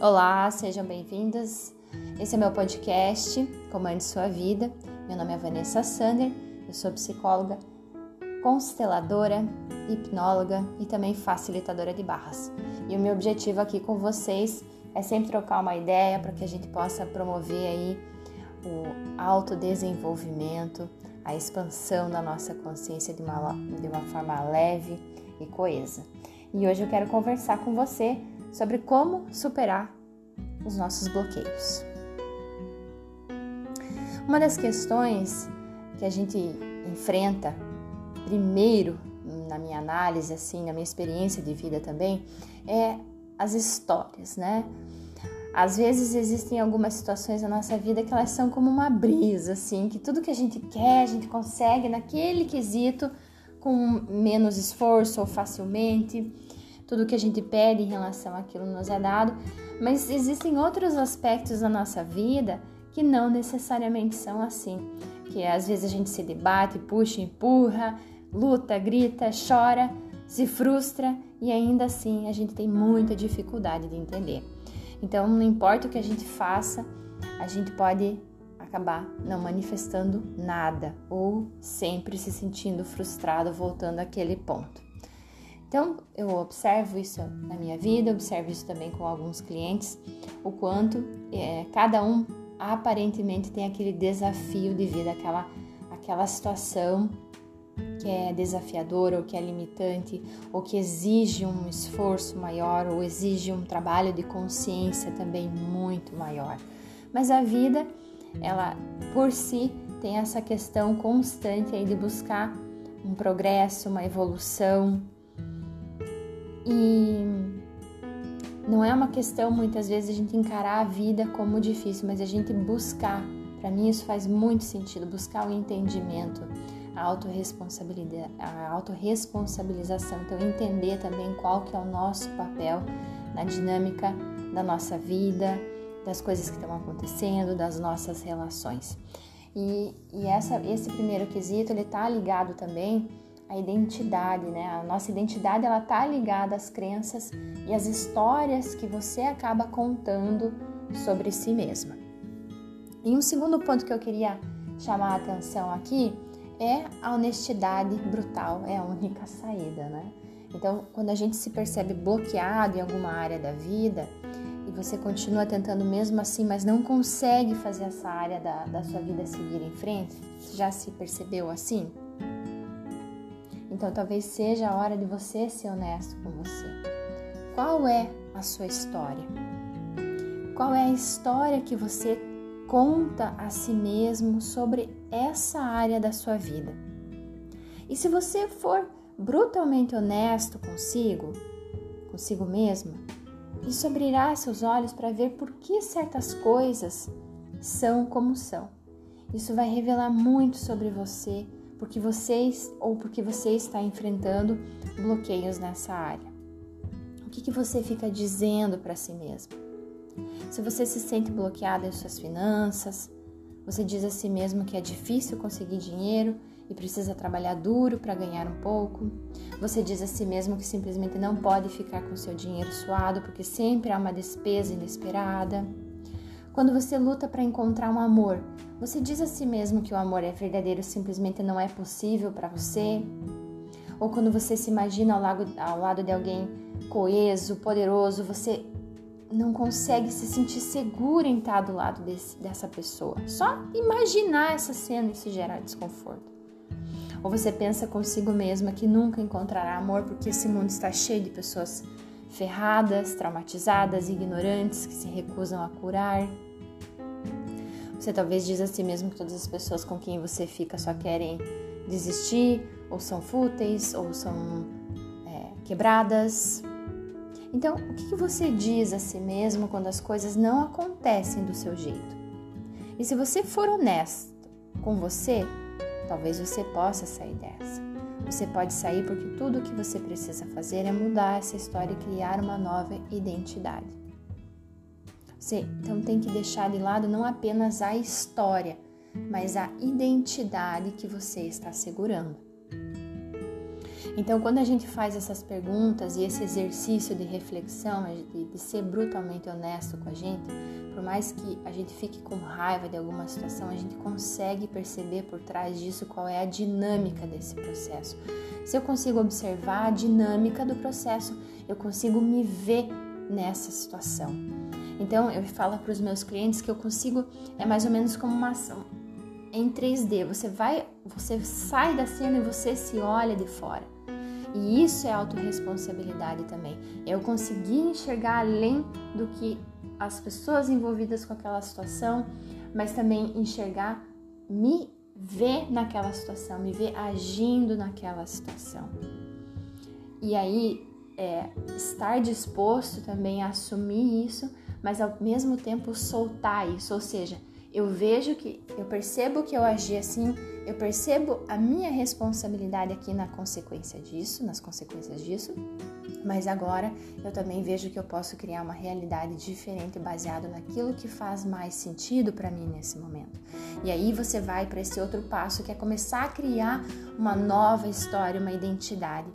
Olá, sejam bem-vindas. Esse é meu podcast, Comande Sua Vida. Meu nome é Vanessa Sander, eu sou psicóloga, consteladora, hipnóloga e também facilitadora de barras. E o meu objetivo aqui com vocês é sempre trocar uma ideia para que a gente possa promover aí o autodesenvolvimento, a expansão da nossa consciência de uma, de uma forma leve e coesa. E hoje eu quero conversar com você sobre como superar os nossos bloqueios. Uma das questões que a gente enfrenta primeiro na minha análise, assim, na minha experiência de vida também, é as histórias, né? Às vezes existem algumas situações na nossa vida que elas são como uma brisa, assim, que tudo que a gente quer, a gente consegue naquele quesito com menos esforço ou facilmente tudo que a gente pede em relação àquilo nos é dado, mas existem outros aspectos da nossa vida que não necessariamente são assim. Que às vezes a gente se debate, puxa, empurra, luta, grita, chora, se frustra e ainda assim a gente tem muita dificuldade de entender. Então, não importa o que a gente faça, a gente pode acabar não manifestando nada ou sempre se sentindo frustrado voltando àquele ponto. Então, eu observo isso na minha vida, observo isso também com alguns clientes, o quanto é, cada um aparentemente tem aquele desafio de vida, aquela, aquela situação que é desafiadora ou que é limitante ou que exige um esforço maior ou exige um trabalho de consciência também muito maior. Mas a vida, ela por si tem essa questão constante aí de buscar um progresso, uma evolução, e não é uma questão muitas vezes a gente encarar a vida como difícil, mas a gente buscar. Para mim isso faz muito sentido, buscar o entendimento, a autorresponsabilidade, a autorresponsabilização. Então entender também qual que é o nosso papel na dinâmica da nossa vida, das coisas que estão acontecendo, das nossas relações. E, e essa, esse primeiro quesito ele está ligado também a identidade, né? A nossa identidade ela tá ligada às crenças e às histórias que você acaba contando sobre si mesma. E um segundo ponto que eu queria chamar a atenção aqui é a honestidade brutal, é a única saída, né? Então, quando a gente se percebe bloqueado em alguma área da vida e você continua tentando mesmo assim, mas não consegue fazer essa área da, da sua vida seguir em frente, já se percebeu assim? Então talvez seja a hora de você ser honesto com você. Qual é a sua história? Qual é a história que você conta a si mesmo sobre essa área da sua vida? E se você for brutalmente honesto consigo, consigo mesmo, isso abrirá seus olhos para ver por que certas coisas são como são. Isso vai revelar muito sobre você porque vocês ou porque você está enfrentando bloqueios nessa área. O que, que você fica dizendo para si mesmo? Se você se sente bloqueado em suas finanças, você diz a si mesmo que é difícil conseguir dinheiro e precisa trabalhar duro para ganhar um pouco. Você diz a si mesmo que simplesmente não pode ficar com seu dinheiro suado porque sempre há uma despesa inesperada. Quando você luta para encontrar um amor, você diz a si mesmo que o amor é verdadeiro simplesmente não é possível para você? Ou quando você se imagina ao lado, ao lado de alguém coeso, poderoso, você não consegue se sentir seguro em estar do lado desse, dessa pessoa. Só imaginar essa cena se gera desconforto. Ou você pensa consigo mesma que nunca encontrará amor porque esse mundo está cheio de pessoas ferradas, traumatizadas, ignorantes que se recusam a curar. Você talvez diz a si mesmo que todas as pessoas com quem você fica só querem desistir, ou são fúteis, ou são é, quebradas. Então, o que você diz a si mesmo quando as coisas não acontecem do seu jeito? E se você for honesto com você, talvez você possa sair dessa. Você pode sair porque tudo o que você precisa fazer é mudar essa história e criar uma nova identidade. Você então tem que deixar de lado não apenas a história, mas a identidade que você está segurando. Então, quando a gente faz essas perguntas e esse exercício de reflexão, de, de, ser brutalmente honesto com a gente, por mais que a gente fique com raiva de alguma situação, a gente consegue perceber por trás disso qual é a dinâmica desse processo. Se eu consigo observar a dinâmica do processo, eu consigo me ver nessa situação. Então, eu falo para os meus clientes que eu consigo, é mais ou menos como uma ação em 3D. Você vai, você sai da cena e você se olha de fora. E isso é autorresponsabilidade também. Eu conseguir enxergar além do que as pessoas envolvidas com aquela situação, mas também enxergar, me ver naquela situação, me ver agindo naquela situação. E aí, é, estar disposto também a assumir isso, mas ao mesmo tempo soltar isso, ou seja, eu vejo que, eu percebo que eu agi assim, eu percebo a minha responsabilidade aqui na consequência disso, nas consequências disso, mas agora eu também vejo que eu posso criar uma realidade diferente baseado naquilo que faz mais sentido para mim nesse momento. E aí você vai para esse outro passo que é começar a criar uma nova história, uma identidade.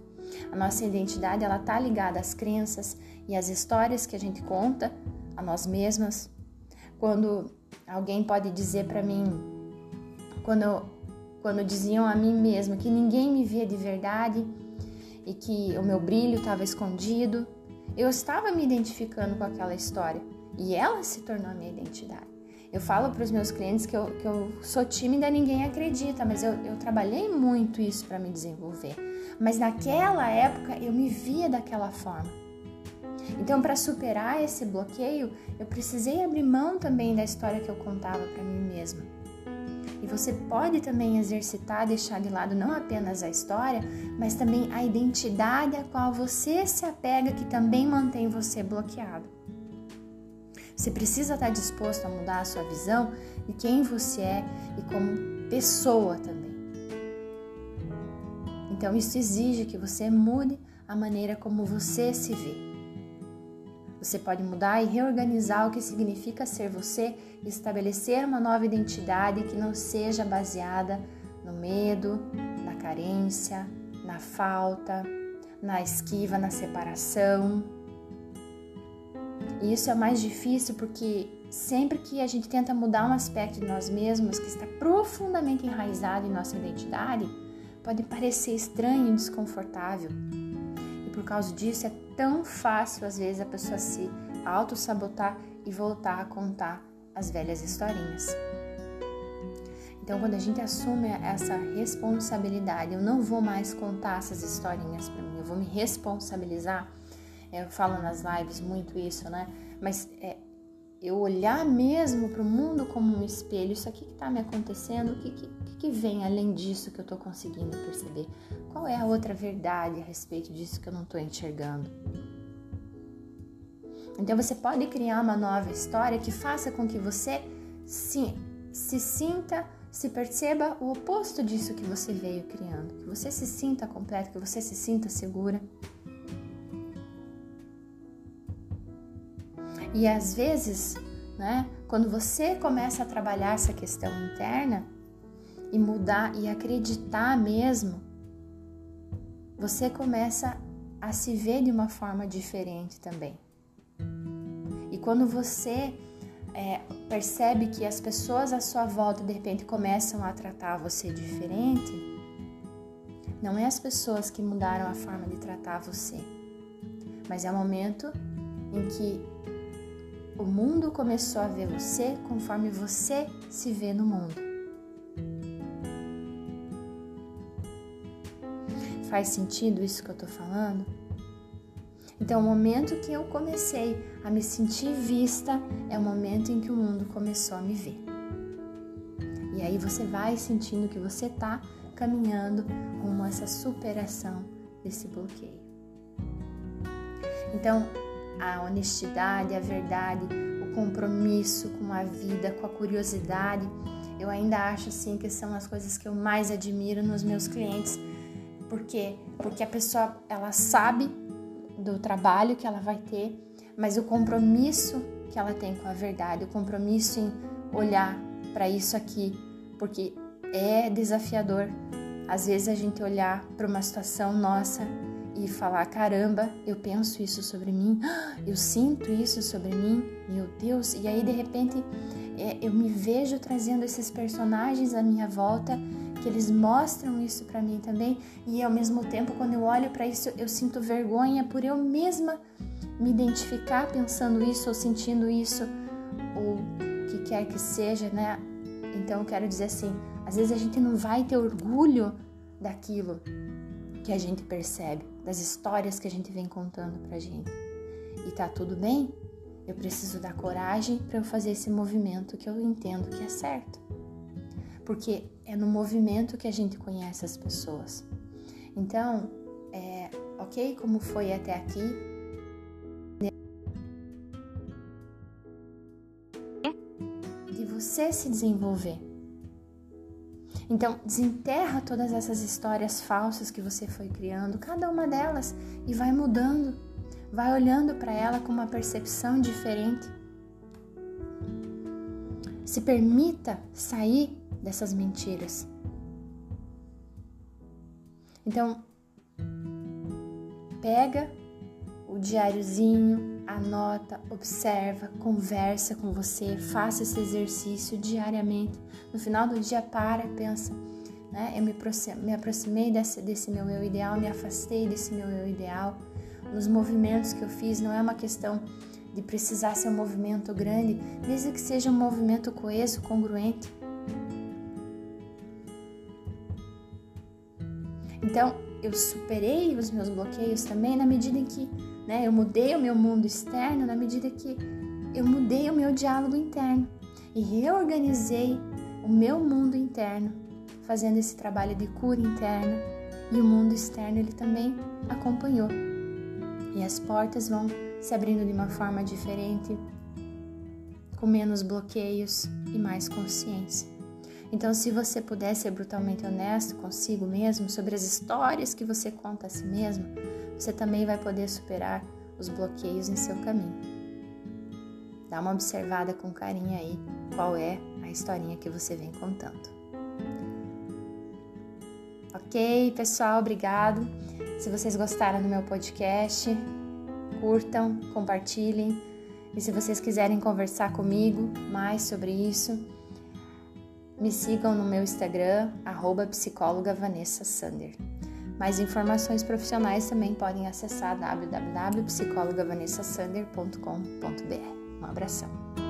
A nossa identidade ela tá ligada às crenças e às histórias que a gente conta a nós mesmas. Quando Alguém pode dizer para mim, quando, quando diziam a mim mesma que ninguém me via de verdade e que o meu brilho estava escondido, eu estava me identificando com aquela história e ela se tornou a minha identidade. Eu falo para os meus clientes que eu, que eu sou tímida, ninguém acredita, mas eu, eu trabalhei muito isso para me desenvolver. Mas naquela época eu me via daquela forma. Então, para superar esse bloqueio, eu precisei abrir mão também da história que eu contava para mim mesma. E você pode também exercitar, deixar de lado não apenas a história, mas também a identidade a qual você se apega, que também mantém você bloqueado. Você precisa estar disposto a mudar a sua visão de quem você é e como pessoa também. Então, isso exige que você mude a maneira como você se vê. Você pode mudar e reorganizar o que significa ser você estabelecer uma nova identidade que não seja baseada no medo, na carência, na falta, na esquiva, na separação. E isso é mais difícil porque sempre que a gente tenta mudar um aspecto de nós mesmos que está profundamente enraizado em nossa identidade, pode parecer estranho e desconfortável. Por causa disso é tão fácil às vezes a pessoa se auto-sabotar e voltar a contar as velhas historinhas. Então, quando a gente assume essa responsabilidade, eu não vou mais contar essas historinhas para mim, eu vou me responsabilizar. Eu falo nas lives muito isso, né? Mas é, eu olhar mesmo para o mundo como um espelho, isso aqui que está me acontecendo, o que, que, que vem além disso que eu estou conseguindo perceber? Qual é a outra verdade a respeito disso que eu não estou enxergando? Então você pode criar uma nova história que faça com que você se, se sinta, se perceba o oposto disso que você veio criando, que você se sinta completo, que você se sinta segura. E às vezes, né, quando você começa a trabalhar essa questão interna e mudar e acreditar mesmo, você começa a se ver de uma forma diferente também. E quando você é, percebe que as pessoas à sua volta de repente começam a tratar você diferente, não é as pessoas que mudaram a forma de tratar você, mas é o momento em que o mundo começou a ver você conforme você se vê no mundo. Faz sentido isso que eu tô falando? Então, o momento que eu comecei a me sentir vista é o momento em que o mundo começou a me ver. E aí você vai sentindo que você tá caminhando rumo a essa superação desse bloqueio. Então, a honestidade, a verdade, o compromisso com a vida, com a curiosidade. Eu ainda acho assim que são as coisas que eu mais admiro nos meus clientes. Por quê? Porque a pessoa ela sabe do trabalho que ela vai ter, mas o compromisso que ela tem com a verdade, o compromisso em olhar para isso aqui, porque é desafiador às vezes a gente olhar para uma situação nossa e falar: caramba, eu penso isso sobre mim, eu sinto isso sobre mim, meu Deus, e aí de repente é, eu me vejo trazendo esses personagens à minha volta que eles mostram isso para mim também e ao mesmo tempo quando eu olho para isso eu sinto vergonha por eu mesma me identificar pensando isso ou sentindo isso ou o que quer que seja, né? Então eu quero dizer assim, às vezes a gente não vai ter orgulho daquilo que a gente percebe, das histórias que a gente vem contando pra gente. E tá tudo bem? Eu preciso dar coragem para eu fazer esse movimento que eu entendo que é certo. Porque é no movimento que a gente conhece as pessoas. Então, é, ok, como foi até aqui, de você se desenvolver. Então, desenterra todas essas histórias falsas que você foi criando, cada uma delas, e vai mudando, vai olhando para ela com uma percepção diferente. Se permita sair dessas mentiras. Então, pega o diáriozinho, anota, observa, conversa com você, faça esse exercício diariamente. No final do dia, para, pensa, né? Eu me, me aproximei desse, desse meu eu ideal, me afastei desse meu eu ideal. Nos movimentos que eu fiz, não é uma questão de precisar ser um movimento grande, desde que seja um movimento coeso, congruente. Então, eu superei os meus bloqueios também na medida em que né, eu mudei o meu mundo externo, na medida que eu mudei o meu diálogo interno e reorganizei o meu mundo interno, fazendo esse trabalho de cura interna e o mundo externo ele também acompanhou. E as portas vão se abrindo de uma forma diferente, com menos bloqueios e mais consciência. Então, se você puder ser brutalmente honesto consigo mesmo sobre as histórias que você conta a si mesmo, você também vai poder superar os bloqueios em seu caminho. Dá uma observada com carinho aí qual é a historinha que você vem contando. Ok, pessoal, obrigado. Se vocês gostaram do meu podcast, curtam, compartilhem. E se vocês quiserem conversar comigo mais sobre isso, me sigam no meu Instagram, arroba. Mais informações profissionais também podem acessar www.psicologavanessasander.com.br. Um abração.